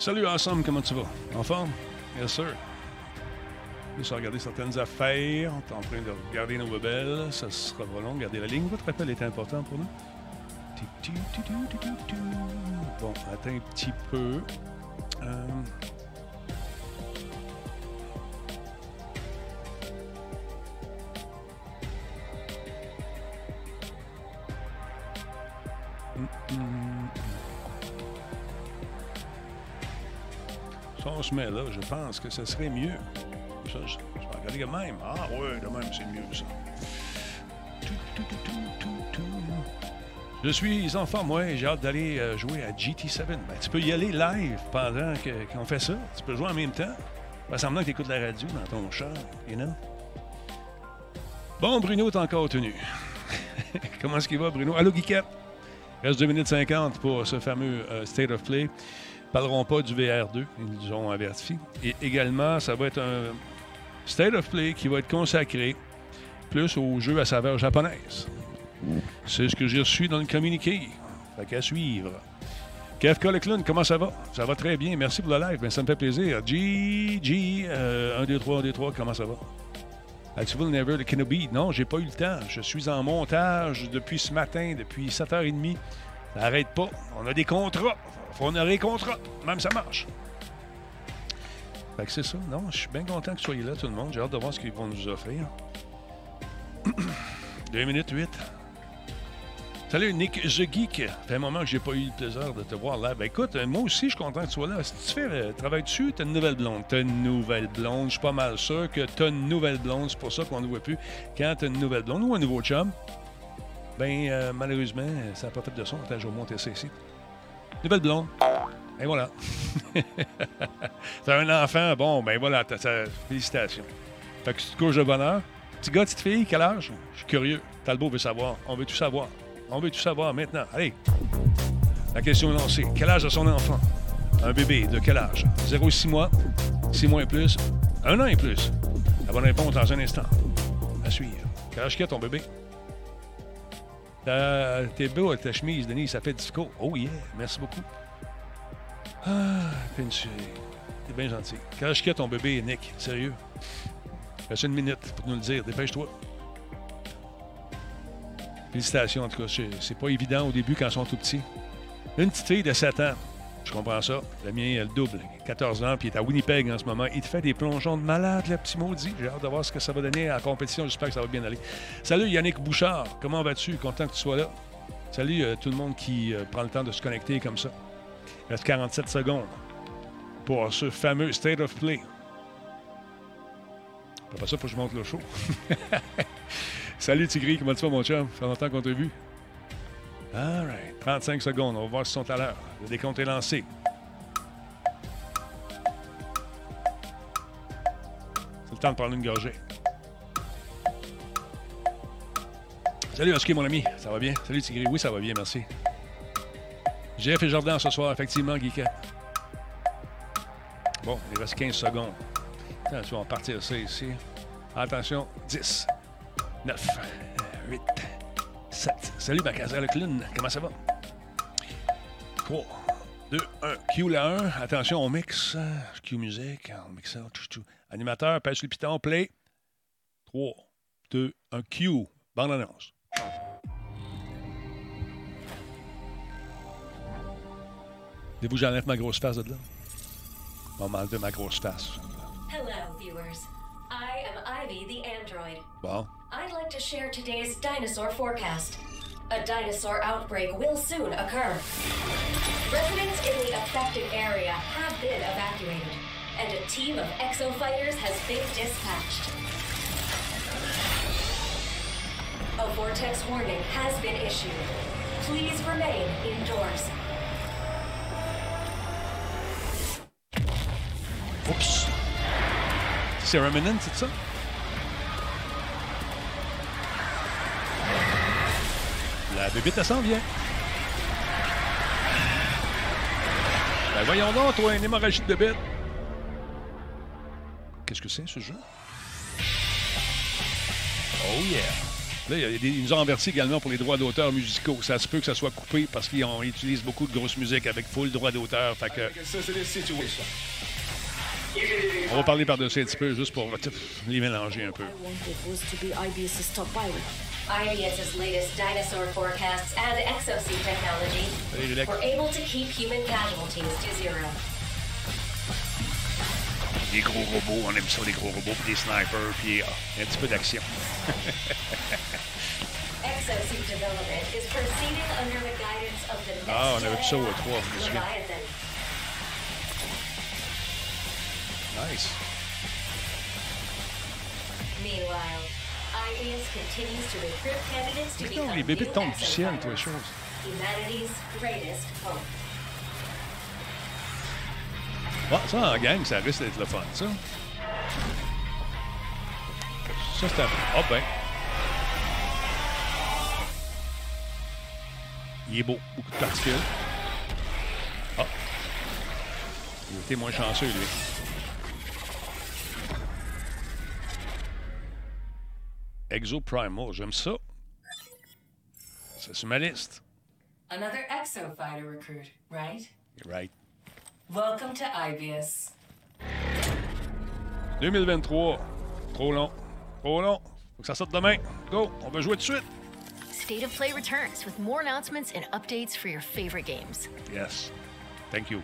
Salut, Awesome, comment tu vas? En forme? Yes, sir. Juste regarder certaines affaires. On est en train de regarder nos rebelles. Ça sera pas long. Garder la ligne. Votre appel est important pour nous. Bon, attends un petit peu. Euh... Si on se met là, je pense que ce serait mieux. Ça, je, vais regarder quand même. Ah ouais, de même, c'est mieux ça. Je suis en forme, moi, j'ai hâte d'aller euh, jouer à GT7. Ben, tu peux y aller live pendant qu'on fait ça. Tu peux jouer en même temps. Ça semblant que tu écoutes la radio dans ton char, you know? Bon, Bruno est encore tenu. Comment est-ce qu'il va, Bruno? Allô, Guiquette? Reste 2 minutes 50 pour ce fameux euh, State of Play. Parleront pas du VR2, ils nous ont averti. Et également, ça va être un State of Play qui va être consacré plus aux jeux à saveur japonaise. C'est ce que j'ai reçu dans le communiqué. Fait qu'à suivre. KFK le comment ça va? Ça va très bien. Merci pour le live. Ben, ça me fait plaisir. G, G, euh, 1, 2, 3, 1, 2, 3, comment ça va? As-tu vu le Never de Kenobi? Non, j'ai pas eu le temps. Je suis en montage depuis ce matin, depuis 7h30. Ça n'arrête pas. On a des contrats. Faut on a des contrats. Même ça marche. Fait que c'est ça. Non, je suis bien content que vous soyez là, tout le monde. J'ai hâte de voir ce qu'ils vont nous offrir. 2 minutes 8. Salut Nick The Geek. Ça fait un moment que j'ai pas eu le plaisir de te voir là. Ben écoute, euh, moi aussi je suis content que tu sois là. Si tu fais le travail dessus, t'as une nouvelle blonde. T'as une nouvelle blonde. Je suis pas mal sûr que t'as une nouvelle blonde. C'est pour ça qu'on ne voit plus. Quand t'as une nouvelle blonde ou un nouveau chum, ben euh, malheureusement, ça n'a pas fait de son. Attends, je vais monter ça ici. Nouvelle blonde. Et voilà. T'as un enfant, bon, ben voilà, t'as, félicitations. Fait que tu te couches de bonheur. Petit gars, petite fille, quel âge? Je suis curieux. Talbot veut savoir. On veut tout savoir. On veut tout savoir maintenant. Allez. La question est lancée. Quel âge a son enfant? Un bébé de quel âge? 0-6 mois, 6 mois et plus, 1 an et plus. La bonne réponse dans un instant. À suivre. Quel âge qu'il a ton bébé? T'es beau avec ta chemise, Denis, ça fait disco. Oh yeah, merci beaucoup. Ah, Pinché. T'es bien gentil. Âge qu'il a ton bébé, Nick? Sérieux? Reste une minute pour nous le dire. Dépêche-toi. Félicitations, en tout cas. C'est pas évident au début quand ils sont tout petits. Une petite fille de 7 ans. Je comprends ça. Le mien, il a le double. 14 ans, puis il est à Winnipeg en ce moment. Il te fait des plongeons de malade, le petit maudit. J'ai hâte de voir ce que ça va donner en compétition. J'espère que ça va bien aller. Salut Yannick Bouchard. Comment vas-tu? Content que tu sois là. Salut euh, tout le monde qui euh, prend le temps de se connecter comme ça. Il reste 47 secondes pour ce fameux State of Play. Après ça, il faut que je monte le show. Salut Tigri, comment tu vas mon chum? Ça fait longtemps qu'on t'a vu. All right. 35 secondes, on va voir si sont à l'heure. Le décompte est lancé. C'est le temps de prendre une gorgée. Salut Husky, mon ami. Ça va bien? Salut Tigri. Oui, ça va bien, merci. Jeff et Jordan ce soir, effectivement, Guica. Bon, il reste 15 secondes. Attention, on va partir ça ici. Attention, 10, 9, 8, 7. Salut, Bacazar le clown. Comment ça va? 3, 2, 1. Q la 1. Attention, on mixe. Q musique. On mixe ça. Animateur, pêche le piton, play. 3, 2, 1. Q. Bande annonce. Voulez-vous que j'enlève ma grosse face de là? On va m'enlever ma grosse face. Hello, viewers. I am Ivy the android. Bon. To share today's dinosaur forecast. A dinosaur outbreak will soon occur. Residents in the affected area have been evacuated, and a team of exo fighters has been dispatched. A vortex warning has been issued. Please remain indoors. C'est Remnant, c'est ça? La bébite, elle s'en vient. Ben voyons donc, toi, une hémorragie de bébite. Qu'est-ce que c'est, ce jeu? Oh yeah! Là, ils nous ont renversé également pour les droits d'auteur musicaux. Ça se peut que ça soit coupé parce qu'ils utilisent beaucoup de grosse musique avec full droit d'auteur. Fait que on va parler par-dessus un petit peu juste pour les mélanger un peu. I wanted was to be IBS's top pilot. IBS's latest dinosaur forecasts and exosuit technology Salut, Lulek. were able to keep human casualties to zero. Des gros robots, on aime ça, des gros robots, puis des snipers, puis un petit peu d'action. Exosuit development is proceeding under the guidance of the next Ah, on avait vu ça au gen trois, je me souviens. Nice. Meanwhile, Mais non, les bébés tombent du ciel, toi, chose. Hope. Ah, ça, en gang, ça risque d'être le fun, ça. Ça, c'est un... Ah, ben. Il est beau. Beaucoup de particules. Ah. Il était moins chanceux, lui. Exo Primal, j'aime ça. C'est sur ma liste. Another exofighter recruit, right? Right. Welcome to IBS. 2023. Trop long. Trop long. Faut que ça sorte demain. Go. On va jouer tout de suite. State of Play returns with more announcements and updates for your favorite games. Yes. Thank you.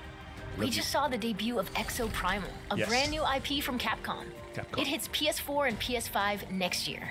We just saw the debut of Exo Primal, a Yes. brand new IP from Capcom. Capcom. It hits PS4 and PS5 next year.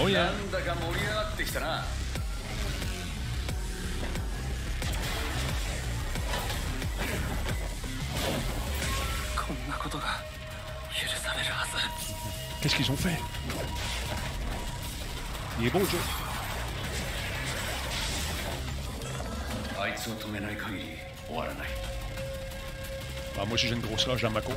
Oh だ yeah. なんだか盛り上がってきたなこんなことが許されるはず Qu'est-ce qu'ils ont fait? Il est beau, Joe. あいつを止めない限り終わらない Ah, moi, aussi, j'ai une grosse roche dans ma cour.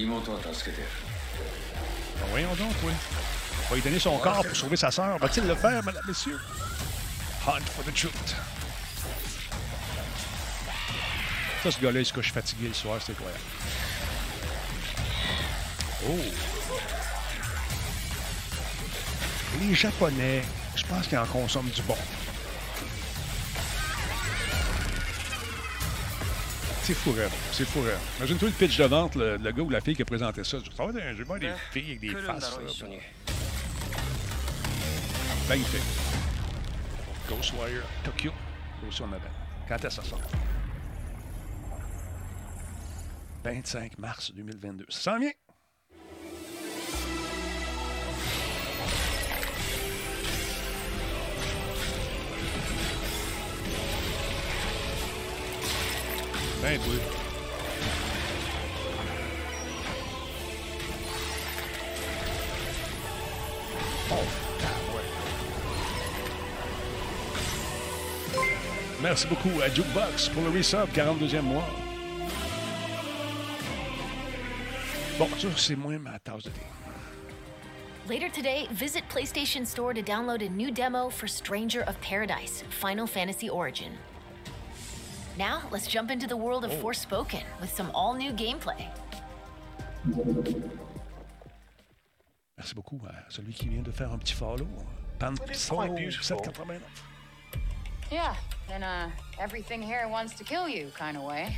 妹は助けてやる Ben, voyons donc, toi. On va lui donner son corps pour sauver sa sœur. Va-t-il le faire, mesdames, messieurs? Hunt for the truth. Ça, ce gars-là, il se couche fatigué le soir, c'est incroyable. Oh! Les Japonais, je pense qu'ils en consomment du bon. C'est fou, C'est fou, Imagine-toi le pitch de vente, le, le, gars ou la fille qui a présenté ça. Je vais un jeu, des filles avec des faces. Là, Magnifique. Ghostwire Tokyo. Aussi, on avait. Quand est-ce que ça sort? 25 mars 2022. Ça s'en vient! Ben oui. Oh, ouais. Merci beaucoup à Jukebox pour le resub, 42e mois. Bon, ça, c'est moins ma tasse de thé. Later today, visit PlayStation Store to download a new demo for Stranger of Paradise Final Fantasy Origin. Now, let's jump into the world of oh. Forspoken with some all new gameplay. Merci beaucoup à celui qui vient de faire un petit follow. Pansolo 789. Yeah, in a uh, everything here wants to kill you kind of way.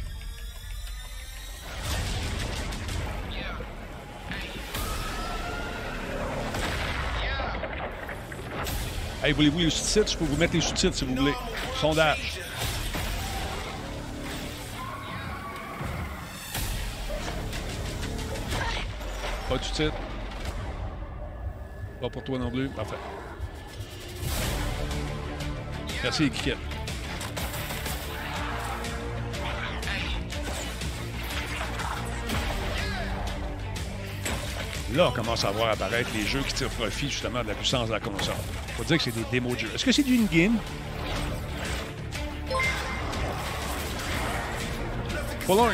Hey, voulez-vous les sous-titres? Je peux vous mettre les sous-titres si vous voulez. Sondage. Pas de sous-titres. Pas pour toi non plus. Parfait. Merci, Kikette. Là, on commence à voir apparaître les jeux qui tirent profit justement de la puissance de la console. Faut dire que c'est des démos de jeux. Est-ce que c'est du in-game?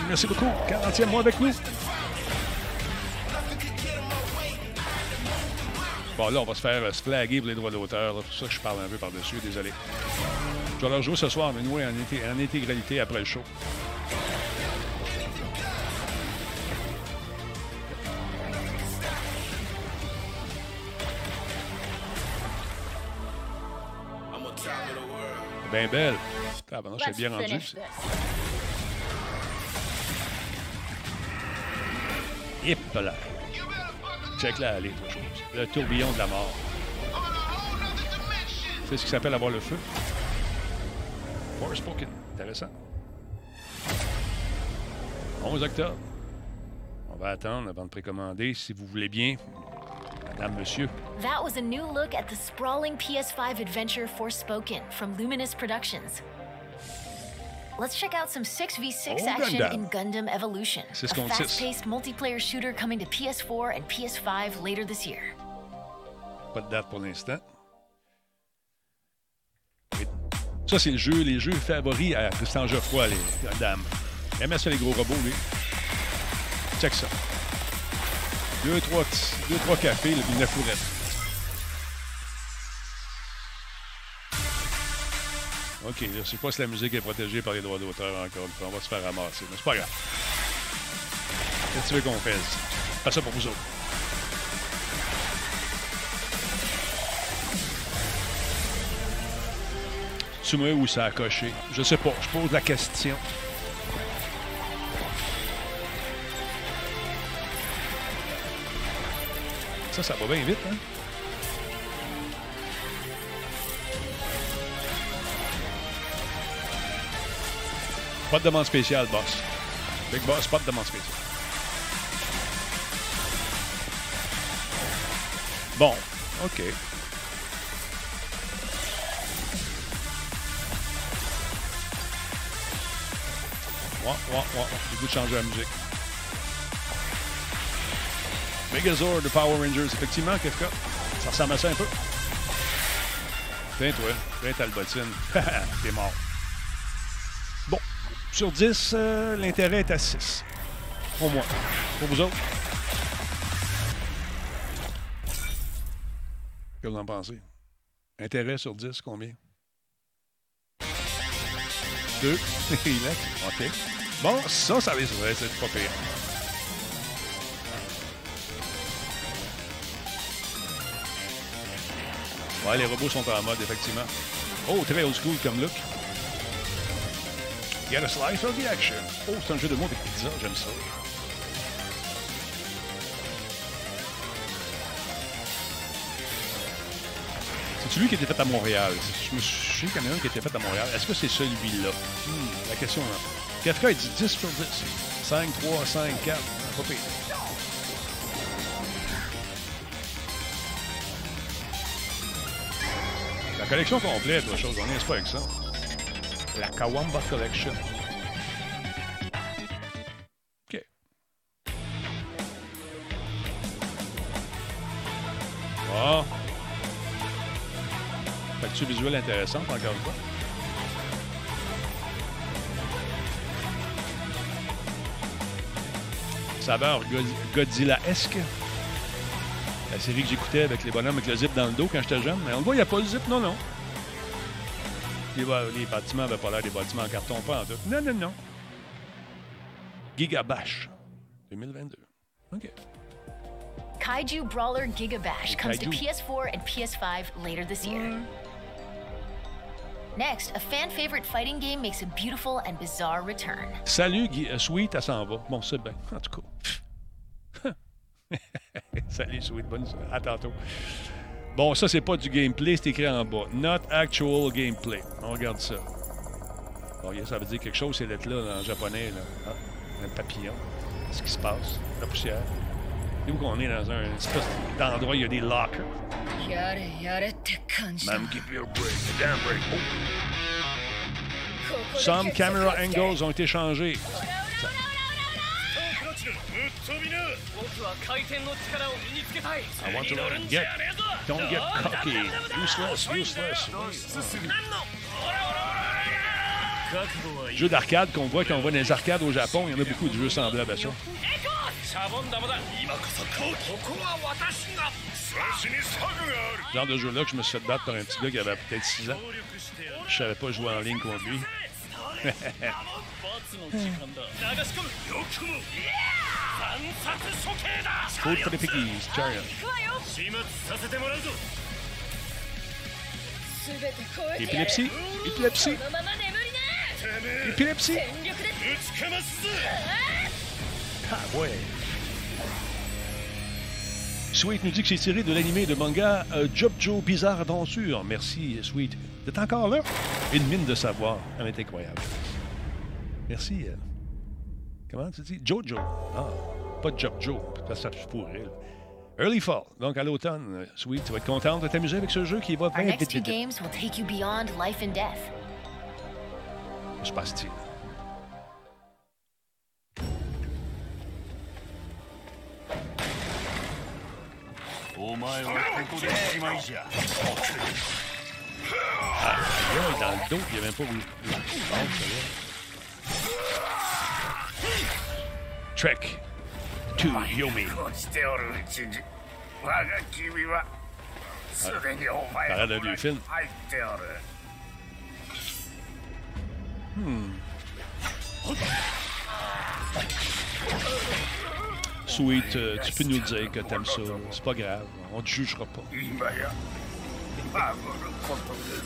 Merci beaucoup. 40e mois avec nous. Bon, là, on va se faire se flaguer pour les droits d'auteur. C'est pour ça que je parle un peu par-dessus. Désolé. Je vais leur jouer ce soir, mais nous, en, inté- en intégralité après le show. Ben belle. Ah, ben non, je suis bien rendu. Check là, allez, autre chose. Le tourbillon de la mort. C'est ce qui s'appelle avoir le feu. Forspoken. Intéressant. 11 octobre. On va attendre avant de précommander, si vous voulez bien. Madame, monsieur. That was a new look at the sprawling PS5 adventure Forspoken from Luminous Productions. Let's check out some 6v6 Oh, action Gundam. in Gundam Evolution, a 6 contre 6. fast-paced multiplayer shooter coming to PS4 and PS5 later this year. Pas de date pour l'instant. Ça, c'est le jeu, les jeux favoris à Christian Geoffroy, les dames. Il ça, les gros robots, lui. Check ça. Deux, trois, petits- deux, trois cafés, puis une fourrette. OK, je sais pas si la musique est protégée par les droits d'auteur encore. On va se faire ramasser, mais c'est pas grave. Qu'est-ce que tu veux qu'on fasse? Fais ça pour vous autres. Tu moi où ça a coché? Je sais pas. Je pose la question. Ça, ça va bien vite, hein? Pas de demande spéciale, boss. Big boss, pas de demande spéciale. Bon, OK. Ouais, ouais, ouais. J'ai goût de changer la musique. Megazord de Power Rangers, effectivement, Kefka. Ça ressemble à ça un peu. Tiens, toi. Tiens, Talbotine. T'es mort. Sur 10, euh, l'intérêt est à 6. Pour moi. Pour vous autres. Que vous en pensez? Intérêt sur 10, combien? 2. OK. Bon, ça, ça risque d'être pas pire. Ouais, les robots sont en mode, effectivement. Oh, très old school comme look. Get a slice of the action. Oh, c'est un jeu de mots avec pizza, j'aime ça. C'est-tu lui qui était fait à Montréal? Je me suis qu'il y en a un qui était fait à Montréal. Est-ce que c'est celui-là? Hmm, la question là. Kafka, il dit 10 sur 10. 5, 3, 5, 4. Pas pire. La collection complète, autre chose, on n'est pas avec ça. La Kawamba Collection. OK. Bon. Facture visuelle intéressante, encore une fois. Saveur God- Godzilla-esque. La série que j'écoutais avec les bonhommes avec le zip dans le dos quand j'étais jeune. Mais on le voit, il n'y a pas le zip, non, non. Les, bâtiments n'avaient pas l'air des bâtiments en carton, pas en tout. Non, non, non. Gigabash 2022. OK. Kaiju Brawler Gigabash comes to Kaiju. PS4 and PS5 later this year. Next, a fan favorite fighting game makes a beautiful and bizarre return. Salut, Guy, euh, Sweet, elle s'en va. Bon, c'est bien. En tout cas. Salut, Sweet. Bonne À tantôt. Bon, ça, c'est pas du gameplay, c'est écrit en bas. Not actual gameplay. On regarde ça. Bon, ça veut dire quelque chose, ces lettres-là, en japonais. Là. Ah, un papillon. Qu'est-ce qui se passe? La poussière. C'est où qu'on est dans un espèce d'endroit, il y a des lockers. Yare, Ma'am, give break. Oh. Some camera angles ont été changés. I want to learn get. Don't get cocky. Useless, useless. Jeu d'arcade qu'on voit quand on voit dans les arcades au Japon, il y en a beaucoup de jeux semblables à ça. Genre de jeu-là que je me suis fait battre par un petit gars qui avait peut-être 6 ans. Je savais pas jouer en ligne contre lui. Hum. 罰の時間だ流し込むよくも惨殺処刑だ Food for the piggies, Chariot. 始末させてもらうぞ Épilepsie, épilepsie, このまま眠りな épilepsie. 全力でぶちかますぜ Ah ouais. Sweet nous dit que c'est tiré de l'animé de manga euh, Job Joe Bizarre Aventure. Merci, Sweet. T'es encore là? Une mine de savoir. Elle est incroyable. Merci. euh. Comment tu dis? Jojo. Ah, Pas Job Joe, ça se pourrait. Early Fall, donc à l'automne. Euh, Sweet, tu vas être contente de t'amuser avec ce jeu qui va bien vite. Our games will take you beyond life and death. Que se passe-t-il? Ah, dans le dos, il n'y a même pas où. Hein? Trek, to Yomi. Parade du film. Hmm. Sweet, euh, tu peux nous dire que t'aimes ça. C'est pas grave. On te jugera pas.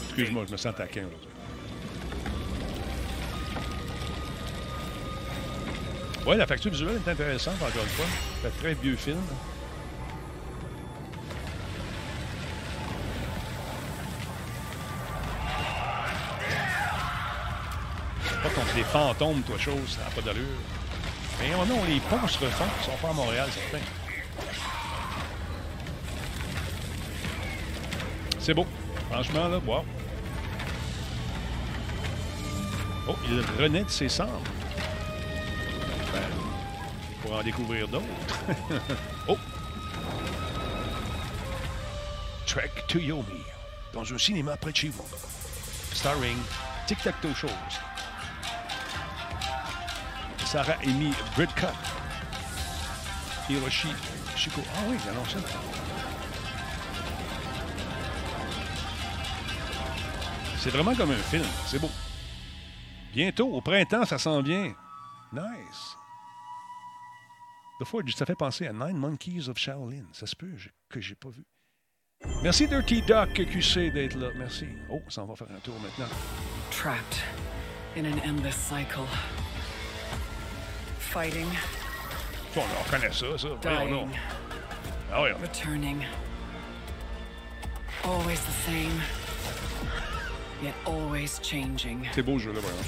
Excuse-moi, je me sens taquin. Là. Ouais, la facture visuelle est intéressante, encore une fois. C'est un très vieux film. Pas contre des fantômes, toi, chose, ça n'a pas d'allure. Mais on a les ponts se refont, ils sont pas à Montréal, certains. C'est beau. Franchement, là, wow. Oh, il renaît de ses cendres. Pour en découvrir d'autres. oh! Trek to Yomi, dans un cinéma près de chez vous. Starring Tic Tac Toe Shows. Sarah Amy Bridcutt. Hiroshi Shiko. Ah oui, il annonce ça. C'est vraiment comme un film. C'est beau. Bientôt, au printemps, ça s'en vient. Nice. The Forge, ça fait penser à Nine Monkeys of Shaolin. Ça se peut que j'ai pas vu. Merci Dirty Doc QC d'être là. Merci. Oh, ça en va faire un tour maintenant. Trapped in an endless cycle. Fighting, Bon, on reconnaît ça, ça. Voyons dying, Ah oui, returning. Always the same, yet always changing. c'est beau ce jeu-là, vraiment.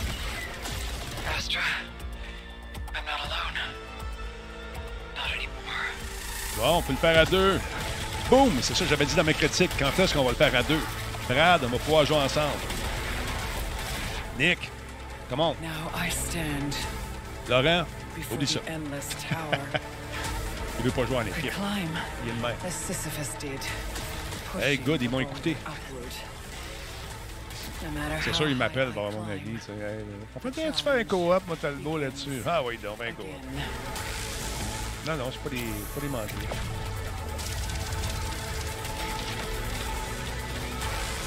Astra, I'm not alone. Bon, on peut le faire à deux. Boum! C'est ça que j'avais dit dans mes critiques. Quand est-ce qu'on va le faire à deux? Brad, on va pouvoir jouer ensemble. Nick, comment? Now I stand Laurent, oublie ça. Il veut pas jouer en équipe. Il est le même. Hey, good, ils m'ont écouté. C'est sûr, il high m'appelle I pour avoir mon avis. on peut tu fais un co-op, moi, t'as le beau là-dessus. Ah oui, donc, un co-op. Non, c'est pas des, pas des menteries.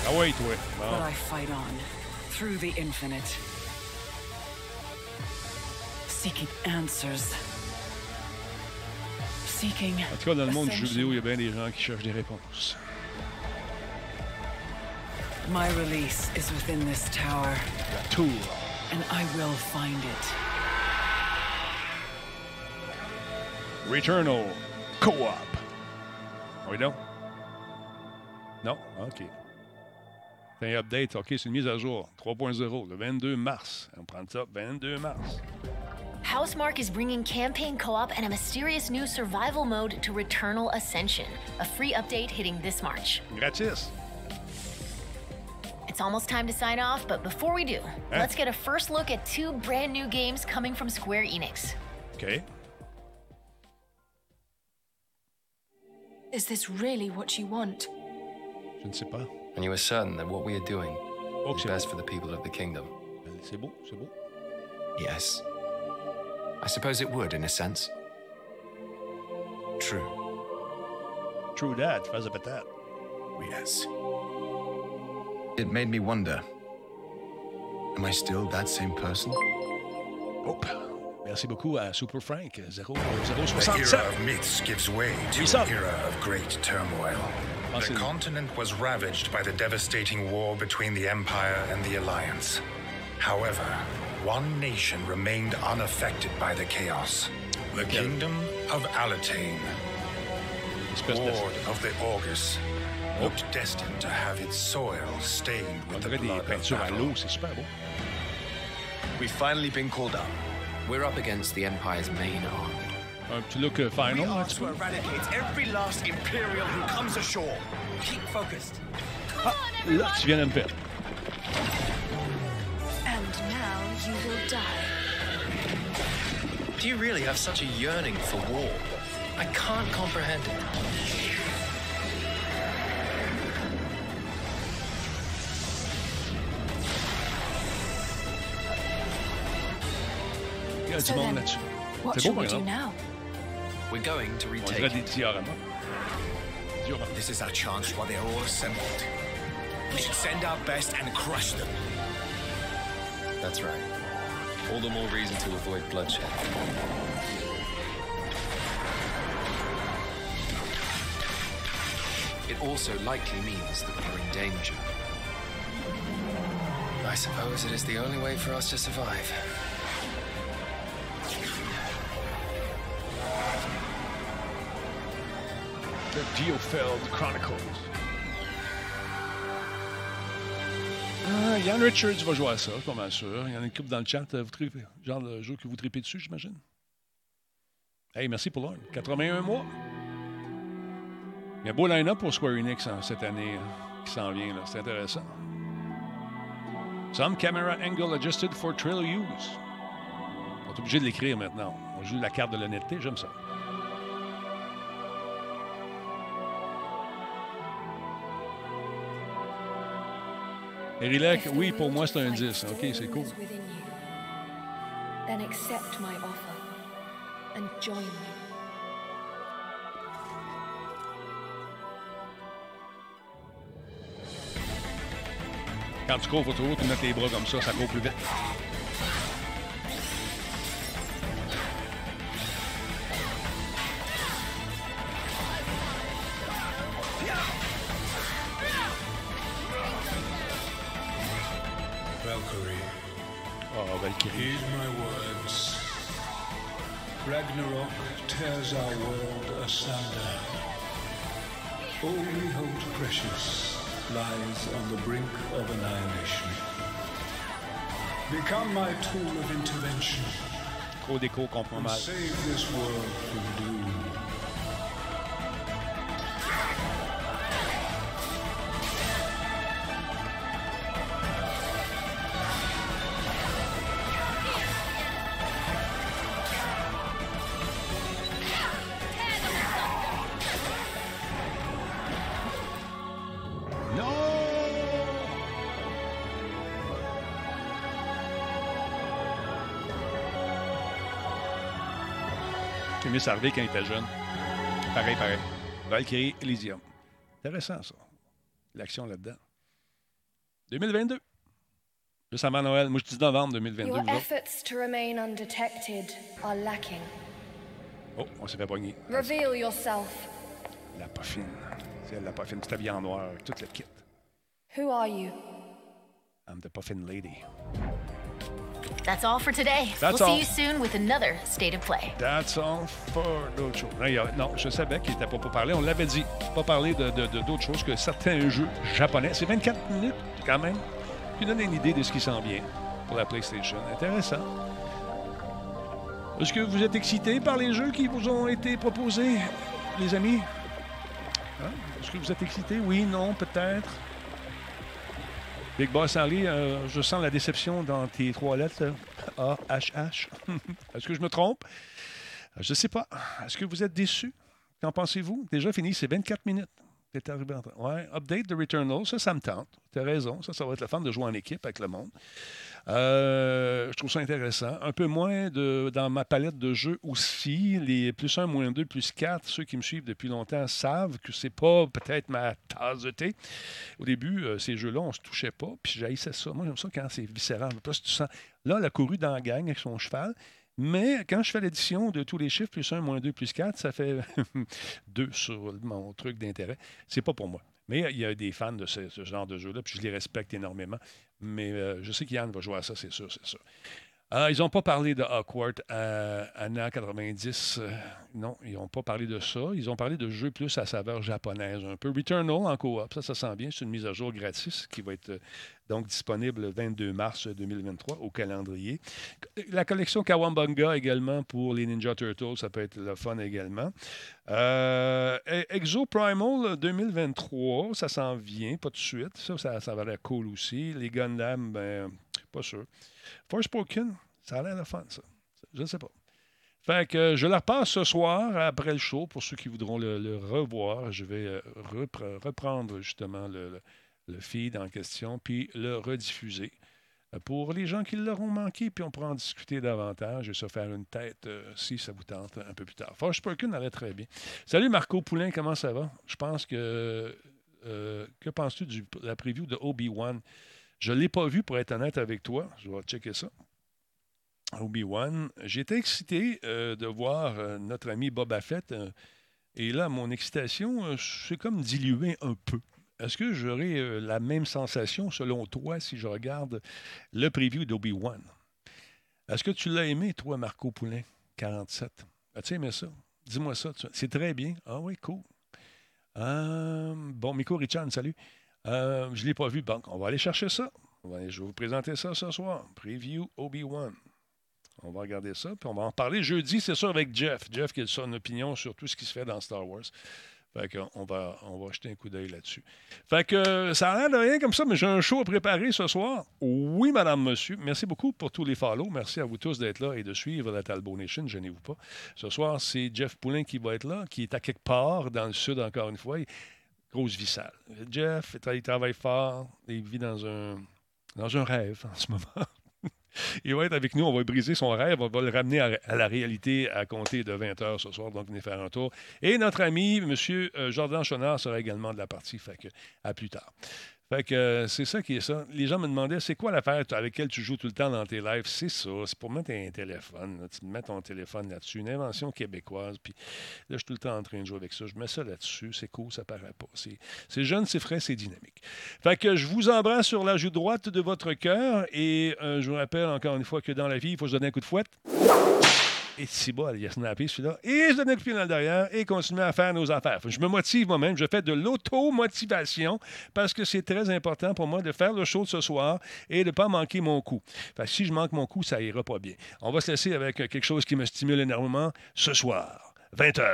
Ah oui, toi. But I fight on through the infinite, seeking answers. Seeking. En tout cas, dans le monde du jeu vidéo, il y a bien des gens qui cherchent des réponses. My release is within this tower, La tour. and I will find it. Returnal Co-op. Oui, non? Non? OK. C'est un update. OK, c'est une mise à jour. 3.0, le 22 mars. On prend ça, 22 mars. Housemark is bringing campaign co op and a mysterious new survival mode to Returnal Ascension, a free update hitting this March. Gratis. It's almost time to sign off, but before we do, Huh? let's get a first look at two brand new games coming from Square Enix. OK. Is this really what you want? Je ne sais pas. And you are certain that what we are doing is c'est best for the people of the kingdom? C'est beau, c'est beau. Yes. I suppose it would, in a sense. True. True that, tu fais peut-être. Yes. It made me wonder. Am I still that same person? Oh, merci beaucoup à Super Frank, 0, The 067. era of myths gives way to What's up? era of great turmoil. The continent was ravaged by the devastating war between the Empire and the Alliance. However, one nation remained unaffected by the chaos. The Kingdom of Alatane, Lord of the Augurs, oh. looked destined to have its soil stained with the blood of battle. l'eau, c'est super beau. We've finally been called up. We're up against the Empire's main army. Un petit look euh, final, We are to eradicate every last Imperial who comes ashore. Keep focused. Là, tu viens de me faire. And now you will die. Do you really have such a yearning for war? I can't comprehend it. So du monde then, là-dessus. What C'est shall beau, we par do exemple. now? We're going to On retake. dirait des dioramas. Dioramas. This is our chance while they are all assembled. We should send our best and crush them. That's right. All the more reason to avoid bloodshed. It also likely means that we're in danger. I suppose it is the only way for us to survive. Geofeld Chronicles. Ah, Yann Richards va jouer à ça, je suis pas mal sûr. Il y en a une couple dans le chat. euh, genre de jeu que vous tripez dessus, j'imagine. Hey, merci pour l'heure. 81 mois. Il y a beau line-up pour Square Enix hein, cette année hein, qui s'en vient. C'est intéressant. Some camera angle adjusted for trail use. On est obligé de l'écrire maintenant. On joue la carte de l'honnêteté, j'aime ça. Erilek, oui, pour moi, c'est un 10. OK, c'est cool. Within you. Then accept my offer and join me. Quand tu cours, faut toujours tu mets tes bras comme ça, ça court plus vite. Ragnarok tears our world asunder. All we hold precious lies on the brink of annihilation. Become my tool of intervention Trop d'écho, comprend and mal. save this world from doom. Quand il était jeune. Pareil, pareil. Valkyrie Elysium. Intéressant, ça. L'action là-dedans. 2022. Juste avant Noël. Moi, je dis novembre 2022. Your vous autres. efforts to remain undetected are lacking. Oh, on s'est fait pogner. Reveal yourself. La poffine. C'est elle, la poffine. Tu habillée en noir avec toute le kit. Who are you? I'm the Puffin Lady. That's all for today. That's we'll all. see you soon with another State of Play. That's all for d'autres choses. Non, il y a- non, je savais qu'il n'était pas pour parler. On l'avait dit. Pas parler de, de- de- d'autres choses que certains jeux japonais. C'est 24 minutes, quand même. Qui donne une idée de ce qui s'en vient pour la PlayStation. Intéressant. Est-ce que vous êtes excités par les jeux qui vous ont été proposés, les amis? Hein? Est-ce que vous êtes excités? Oui, non, peut-être? Big Boss Henry, euh, je sens la déception dans tes trois lettres. A, H, H. Est-ce que je me trompe? Je ne sais pas. Est-ce que vous êtes déçus? Qu'en pensez-vous? Déjà fini, c'est 24 minutes. Update de Returnal, ça, ça me tente. Tu as raison, ça, ça va être le fun de jouer en équipe avec le monde. Euh, je trouve ça intéressant. Un peu moins de, dans ma palette de jeux aussi. Les plus 1, moins 2, plus 4, ceux qui me suivent depuis longtemps savent que c'est pas peut-être ma tasse de thé. Au début, euh, ces jeux-là, on se touchait pas, puis j'haïssais ça. Moi, j'aime ça quand c'est viscéral. Là, elle a couru dans la gang avec son cheval. Mais quand je fais l'addition de tous les chiffres, plus 1, moins 2, plus 4, ça fait 2 sur mon truc d'intérêt. C'est pas pour moi. Mais il y a des fans de ce, genre de jeu-là, puis je les respecte énormément. Mais euh, je sais qu'Yann va jouer à ça, c'est sûr, c'est sûr. Ah, ils n'ont pas parlé de Awkward à Anna 90. non, ils n'ont pas parlé de ça. Ils ont parlé de jeux plus à saveur japonaise un peu. Returnal en coop, ça, ça sent bien. C'est une mise à jour gratis qui va être euh, donc disponible le 22 mars 2023 au calendrier. La collection Kawambanga également pour les Ninja Turtles, ça peut être le fun également. Euh, Exo Primal 2023, ça s'en vient, pas de suite. Ça, ça, ça va l'air cool aussi. Les Gundam, ben, pas sûr. Forspoken, ça a l'air de fun, ça. Je ne sais pas. Fait que je la repasse ce soir après le show pour ceux qui voudront le, revoir. Je vais euh, reprendre justement le, feed en question puis le rediffuser. Euh, pour les gens qui l'auront manqué, puis on pourra en discuter davantage et se faire une tête euh, si ça vous tente un peu plus tard. Forspoken allait très bien. Salut Marco Poulain, comment ça va? Je pense que. que penses-tu de la preview de Obi-Wan? Je ne l'ai pas vu, pour être honnête avec toi. Je vais checker ça. Obi-Wan. J'étais excité euh, de voir euh, notre ami Boba Fett. Euh, et là, mon excitation s'est comme diluée un peu. Est-ce que j'aurai la même sensation, selon toi, si je regarde le preview d'Obi-Wan? Est-ce que tu l'as aimé, toi, Marco Poulain, 47? As-tu aimé ça? Dis-moi ça. C'est très bien. Ah oui, cool. bon, Miko Richard, salut. Euh, je ne l'ai pas vu. Bon, on va aller chercher ça. je vais vous présenter ça ce soir. Preview Obi-Wan. On va regarder ça, puis on va en parler jeudi, c'est sûr, avec Jeff. Jeff qui a son opinion sur tout ce qui se fait dans Star Wars. Fait qu'on va, on va jeter un coup d'œil là-dessus. Fait que ça a l'air de rien comme ça, mais j'ai un show à préparer ce soir. Oui, madame, monsieur. Merci beaucoup pour tous les follow. Merci à vous tous d'être là et de suivre la Talbot Nation. Gênez-vous pas. Ce soir, c'est Jeff Poulin qui va être là, qui est à quelque part dans le sud, encore une fois grosse vie sale. Jeff, il travaille fort, il vit dans un, dans un rêve en ce moment. il va être avec nous, on va briser son rêve, on va le ramener à, la réalité à compter de 20 heures ce soir, donc venez faire un tour. Et notre ami, M. Euh, Jordan Chonard, sera également de la partie, fait à plus tard. Fait que euh, c'est ça qui est ça. Les gens me demandaient c'est quoi l'affaire avec laquelle tu joues tout le temps dans tes lives? C'est ça, c'est pour mettre un téléphone. Tu mets ton téléphone là-dessus, une invention québécoise. Puis là, je suis tout le temps en train de jouer avec ça. Je mets ça là-dessus, c'est cool, ça paraît pas. C'est jeune, c'est frais, c'est dynamique. Fait que je vous embrasse sur la joue droite de votre cœur et euh, je vous rappelle encore une fois que dans la vie, il faut se donner un coup de fouette. Et si bas, il a snappé celui-là. Et je coup de pied dans le derrière et continue à faire nos affaires. Je me motive moi-même. Je fais de l'auto-motivation parce que c'est très important pour moi de faire le show ce soir et de ne pas manquer mon coup. si je manque mon coup, ça ira pas bien. On va se laisser avec quelque chose qui me stimule énormément ce soir, 20h.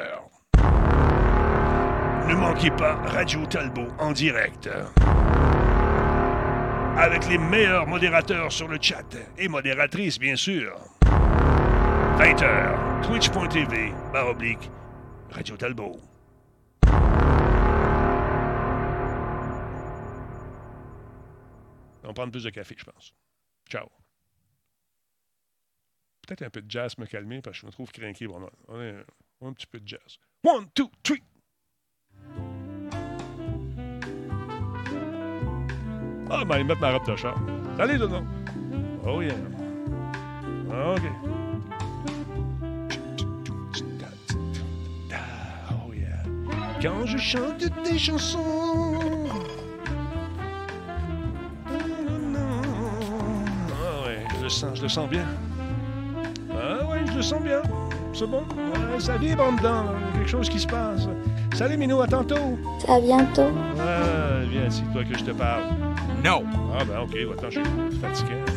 Ne manquez pas Radio Talbot en direct. Avec les meilleurs modérateurs sur le chat et modératrices, bien sûr. 20h, twitch.tv, barre oblique, Radio Talbot. On va prendre plus de café, je pense. Ciao. Peut-être un peu de jazz me calmer parce que je me trouve craqué. On, a, un petit peu de jazz. One, two, three. Ah, ben, ils mettent ma robe de char. Salut, Dodo. Oh, yeah. OK. Quand je chante des chansons. Ah ouais, je le sens, je le sens bien. Ah ouais, je le sens bien. C'est bon. ça vibre en dedans. Il y a quelque chose qui se passe. Salut Minou, à tantôt. À bientôt. Ah, viens, c'est toi que je te parle. Non. Ah ben ok, attends, je suis fatigué.